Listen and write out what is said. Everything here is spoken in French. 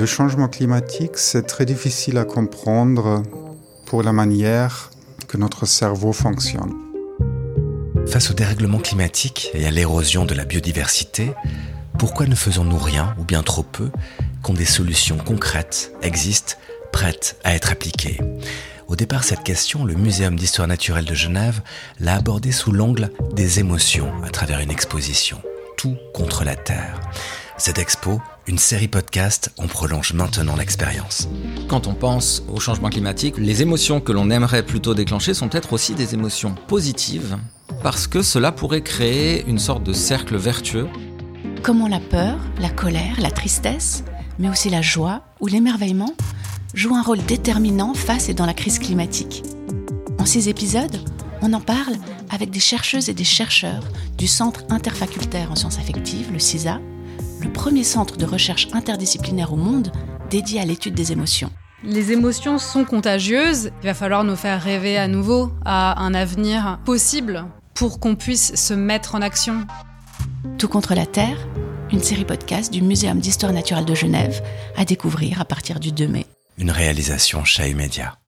Le changement climatique, c'est très difficile à comprendre pour la manière que notre cerveau fonctionne. Face au dérèglement climatique et à l'érosion de la biodiversité, pourquoi ne faisons-nous rien, ou bien trop peu, quand des solutions concrètes existent, prêtes à être appliquées? Au départ, cette question, le Muséum d'histoire naturelle de Genève l'a abordée sous l'angle des émotions à travers une exposition. Tout contre la Terre. Cette expo, une série podcast, on prolonge maintenant l'expérience. Quand on pense au changement climatique, les émotions que l'on aimerait plutôt déclencher sont peut-être aussi des émotions positives, parce que cela pourrait créer une sorte de cercle vertueux. Comment la peur, la colère, la tristesse, mais aussi la joie ou l'émerveillement jouent un rôle déterminant face et dans la crise climatique. En ces épisodes, on en parle avec des chercheuses et des chercheurs du Centre interfacultaire en sciences affectives, le CISA, le premier centre de recherche interdisciplinaire au monde dédié à l'étude des émotions. Les émotions sont contagieuses. Il va falloir nous faire rêver à nouveau à un avenir possible pour qu'on puisse se mettre en action. Tout contre la Terre, une série podcast du Muséum d'histoire naturelle de Genève à découvrir à partir du 2 mai. Une réalisation Chai Media.